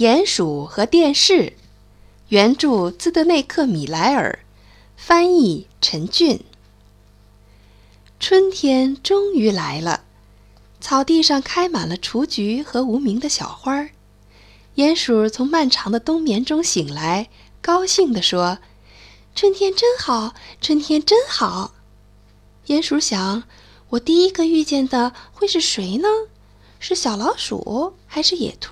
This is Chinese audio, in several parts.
鼹鼠和电视，原著兹德内克·米莱尔，翻译陈俊。春天终于来了，草地上开满了雏菊和无名的小花儿。鼹鼠从漫长的冬眠中醒来，高兴地说：“春天真好，春天真好。”鼹鼠想：“我第一个遇见的会是谁呢？是小老鼠还是野兔？”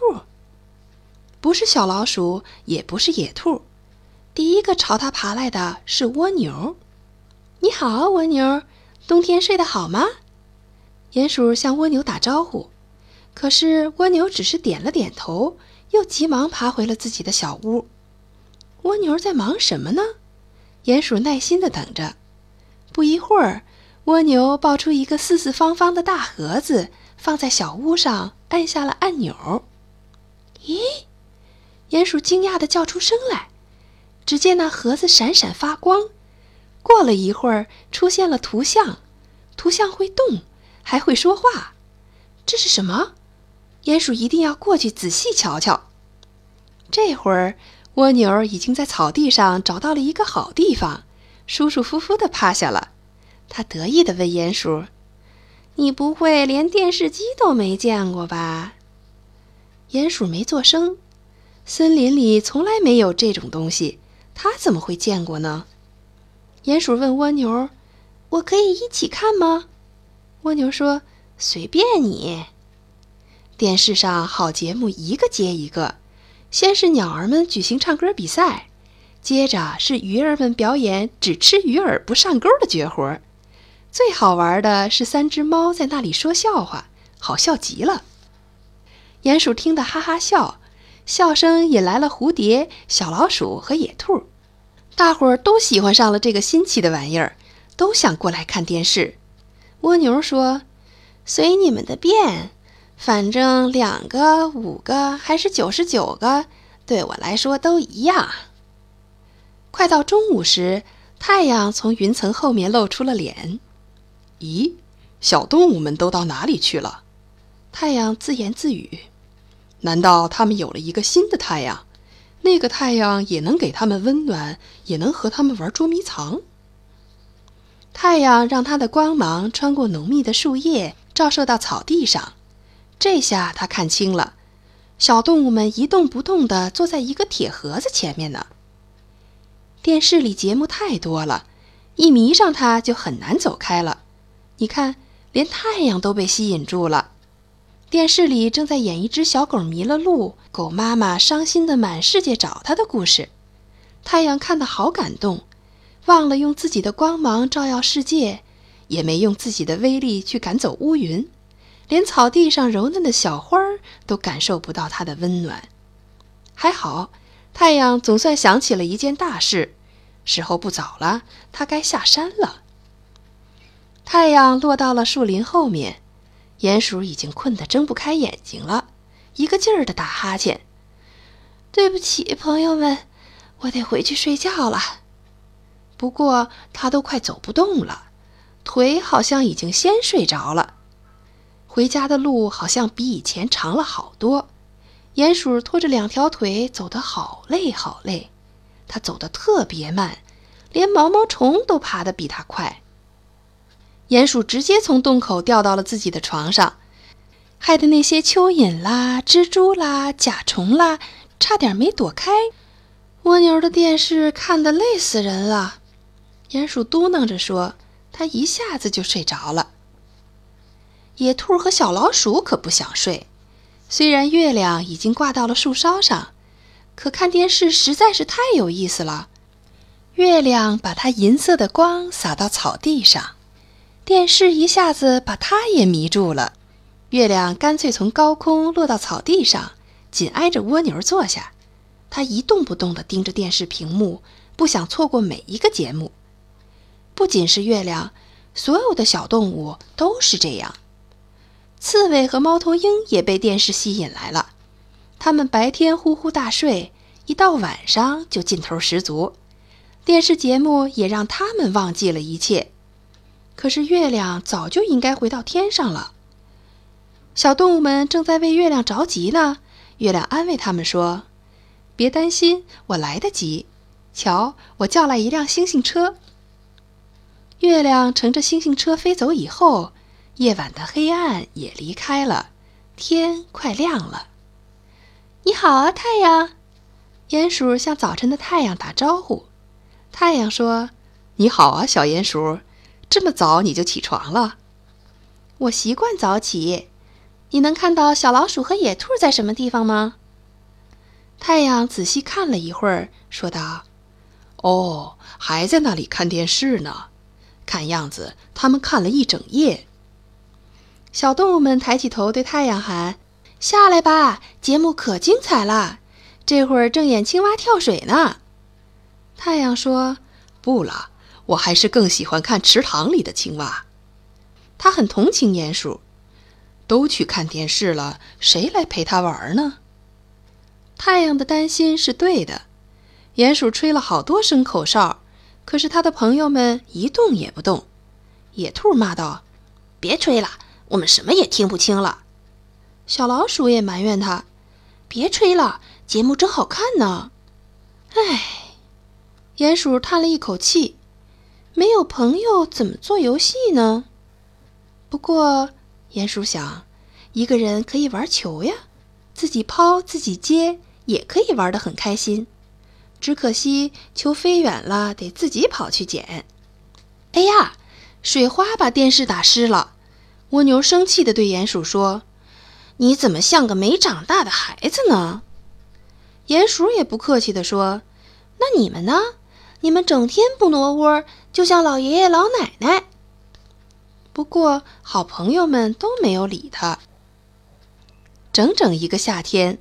不是小老鼠，也不是野兔，第一个朝它爬来的是蜗牛。你好，蜗牛，冬天睡得好吗？鼹鼠向蜗牛打招呼，可是蜗牛只是点了点头，又急忙爬回了自己的小屋。蜗牛在忙什么呢？鼹鼠耐心地等着。不一会儿，蜗牛抱出一个四四方方的大盒子，放在小屋上，按下了按钮。咦？鼹鼠惊讶地叫出声来，只见那盒子闪闪发光。过了一会儿，出现了图像，图像会动，还会说话。这是什么？鼹鼠一定要过去仔细瞧瞧。这会儿，蜗牛已经在草地上找到了一个好地方，舒舒服服地趴下了。他得意地问鼹鼠：“你不会连电视机都没见过吧？”鼹鼠没做声。森林里从来没有这种东西，他怎么会见过呢？鼹鼠问蜗牛：“我可以一起看吗？”蜗牛说：“随便你。”电视上好节目一个接一个，先是鸟儿们举行唱歌比赛，接着是鱼儿们表演只吃鱼饵不上钩的绝活，最好玩的是三只猫在那里说笑话，好笑极了。鼹鼠听得哈哈笑。笑声引来了蝴蝶、小老鼠和野兔，大伙儿都喜欢上了这个新奇的玩意儿，都想过来看电视。蜗牛说：“随你们的便，反正两个、五个还是九十九个，对我来说都一样。”快到中午时，太阳从云层后面露出了脸。“咦，小动物们都到哪里去了？”太阳自言自语。难道他们有了一个新的太阳？那个太阳也能给他们温暖，也能和他们玩捉迷藏。太阳让它的光芒穿过浓密的树叶，照射到草地上。这下他看清了，小动物们一动不动地坐在一个铁盒子前面呢。电视里节目太多了，一迷上它就很难走开了。你看，连太阳都被吸引住了。电视里正在演一只小狗迷了路，狗妈妈伤心的满世界找它的故事。太阳看得好感动，忘了用自己的光芒照耀世界，也没用自己的威力去赶走乌云，连草地上柔嫩的小花儿都感受不到它的温暖。还好，太阳总算想起了一件大事：时候不早了，它该下山了。太阳落到了树林后面。鼹鼠已经困得睁不开眼睛了，一个劲儿的打哈欠。对不起，朋友们，我得回去睡觉了。不过他都快走不动了，腿好像已经先睡着了。回家的路好像比以前长了好多。鼹鼠拖着两条腿走得好累好累，它走得特别慢，连毛毛虫都爬得比它快。鼹鼠直接从洞口掉到了自己的床上，害得那些蚯蚓啦、蜘蛛啦、甲虫啦，差点没躲开。蜗牛的电视看得累死人了，鼹鼠嘟囔着说：“他一下子就睡着了。”野兔和小老鼠可不想睡，虽然月亮已经挂到了树梢上，可看电视实在是太有意思了。月亮把它银色的光洒到草地上。电视一下子把他也迷住了，月亮干脆从高空落到草地上，紧挨着蜗牛坐下。他一动不动地盯着电视屏幕，不想错过每一个节目。不仅是月亮，所有的小动物都是这样。刺猬和猫头鹰也被电视吸引来了，它们白天呼呼大睡，一到晚上就劲头十足。电视节目也让他们忘记了一切。可是月亮早就应该回到天上了。小动物们正在为月亮着急呢，月亮安慰他们说：“别担心，我来得及。瞧，我叫来一辆星星车。”月亮乘着星星车飞走以后，夜晚的黑暗也离开了，天快亮了。你好啊，太阳！鼹鼠向早晨的太阳打招呼。太阳说：“你好啊，小鼹鼠，这么早你就起床了？我习惯早起。你能看到小老鼠和野兔在什么地方吗？”太阳仔细看了一会儿，说道：“哦，还在那里看电视呢。”看样子，他们看了一整夜。小动物们抬起头，对太阳喊：“下来吧，节目可精彩了！这会儿正演青蛙跳水呢。”太阳说：“不了，我还是更喜欢看池塘里的青蛙。”他很同情鼹鼠。都去看电视了，谁来陪他玩呢？太阳的担心是对的。鼹鼠吹了好多声口哨。可是他的朋友们一动也不动。野兔骂道：“别吹了，我们什么也听不清了。”小老鼠也埋怨他：“别吹了，节目真好看呢。”唉，鼹鼠叹了一口气：“没有朋友怎么做游戏呢？”不过，鼹鼠想，一个人可以玩球呀，自己抛自己接，也可以玩得很开心。只可惜球飞远了，得自己跑去捡。哎呀，水花把电视打湿了。蜗牛生气地对鼹鼠说：“你怎么像个没长大的孩子呢？”鼹鼠也不客气地说：“那你们呢？你们整天不挪窝，就像老爷爷老奶奶。”不过，好朋友们都没有理他。整整一个夏天，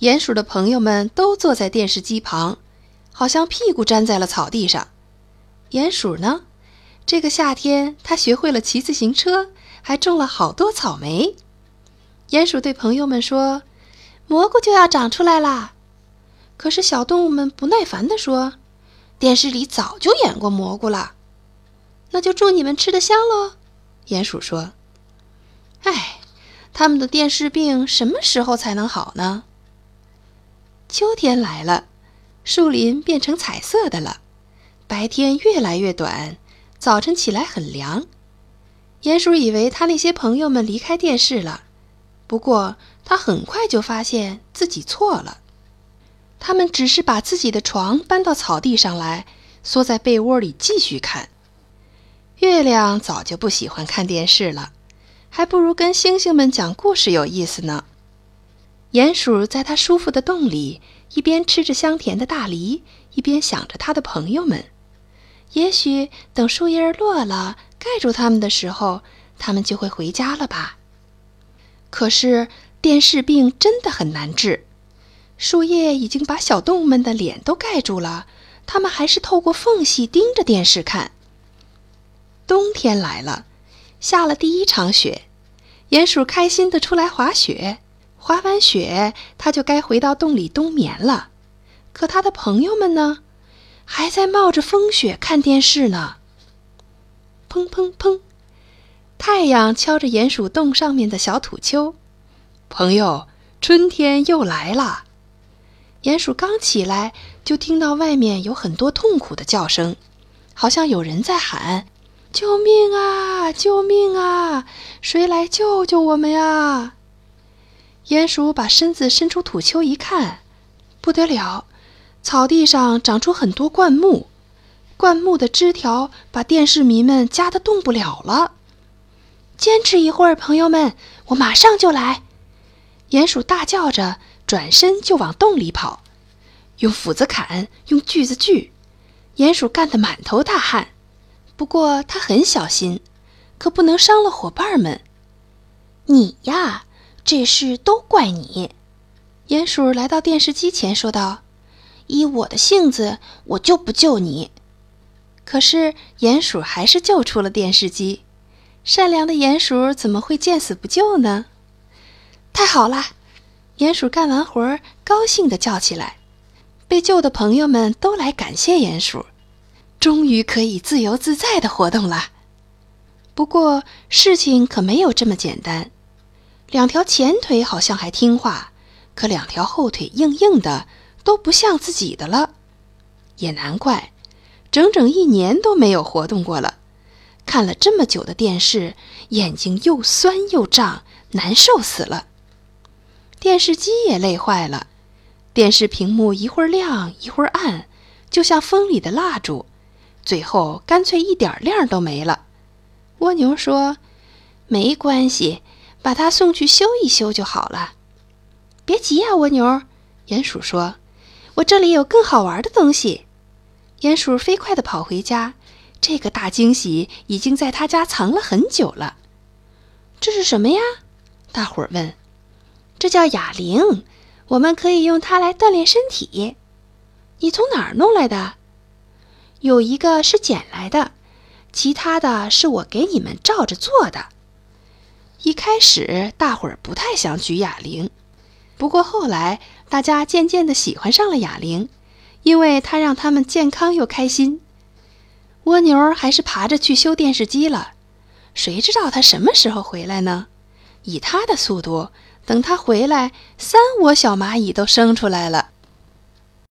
鼹鼠的朋友们都坐在电视机旁。好像屁股粘在了草地上。鼹鼠呢？这个夏天，它学会了骑自行车，还种了好多草莓。鼹鼠对朋友们说：“蘑菇就要长出来啦！”可是小动物们不耐烦地说：“电视里早就演过蘑菇了。”那就祝你们吃得香喽。鼹鼠说：“哎，他们的电视病什么时候才能好呢？”秋天来了。树林变成彩色的了，白天越来越短，早晨起来很凉。鼹鼠以为他那些朋友们离开电视了，不过他很快就发现自己错了。他们只是把自己的床搬到草地上来，缩在被窝里继续看。月亮早就不喜欢看电视了，还不如跟星星们讲故事有意思呢。鼹鼠在它舒服的洞里。一边吃着香甜的大梨，一边想着它的朋友们。也许等树叶落了，盖住它们的时候，它们就会回家了吧。可是电视病真的很难治，树叶已经把小动物们的脸都盖住了，他们还是透过缝隙盯着电视看。冬天来了，下了第一场雪，鼹鼠开心地出来滑雪。滑完雪，它就该回到洞里冬眠了。可它的朋友们呢？还在冒着风雪看电视呢。砰砰砰！太阳敲着鼹鼠洞上面的小土丘。朋友，春天又来了。鼹鼠刚起来，就听到外面有很多痛苦的叫声，好像有人在喊：“救命啊！救命啊！谁来救救我们呀？”鼹鼠把身子伸出土丘一看，不得了，草地上长出很多灌木，灌木的枝条把电视迷们夹得动不了了。坚持一会儿，朋友们，我马上就来！鼹鼠大叫着，转身就往洞里跑，用斧子砍，用锯子锯，鼹鼠干得满头大汗。不过他很小心，可不能伤了伙伴们。你呀！这事都怪你，鼹鼠来到电视机前说道：“依我的性子，我就不救你。”可是鼹鼠还是救出了电视机。善良的鼹鼠怎么会见死不救呢？太好了！鼹鼠干完活儿，高兴地叫起来。被救的朋友们都来感谢鼹鼠，终于可以自由自在地活动了。不过事情可没有这么简单。两条前腿好像还听话，可两条后腿硬硬的，都不像自己的了。也难怪，整整一年都没有活动过了。看了这么久的电视，眼睛又酸又胀，难受死了。电视机也累坏了，电视屏幕一会儿亮一会儿暗，就像风里的蜡烛，最后干脆一点亮都没了。蜗牛说：“没关系，把它送去修一修就好了。”别急呀，蜗牛。鼹鼠说：“我这里有更好玩的东西。”鼹鼠飞快地跑回家，这个大惊喜已经在他家藏了很久了。这是什么呀？大伙儿问。这叫哑铃，我们可以用它来锻炼身体。你从哪儿弄来的？有一个是捡来的，其他的是我给你们照着做的。一开始大伙儿不太想举哑铃，不过后来大家渐渐的喜欢上了哑铃，因为它让他们健康又开心。蜗牛还是爬着去修电视机了，谁知道它什么时候回来呢？以它的速度。等他回来，三窝小蚂蚁都生出来了。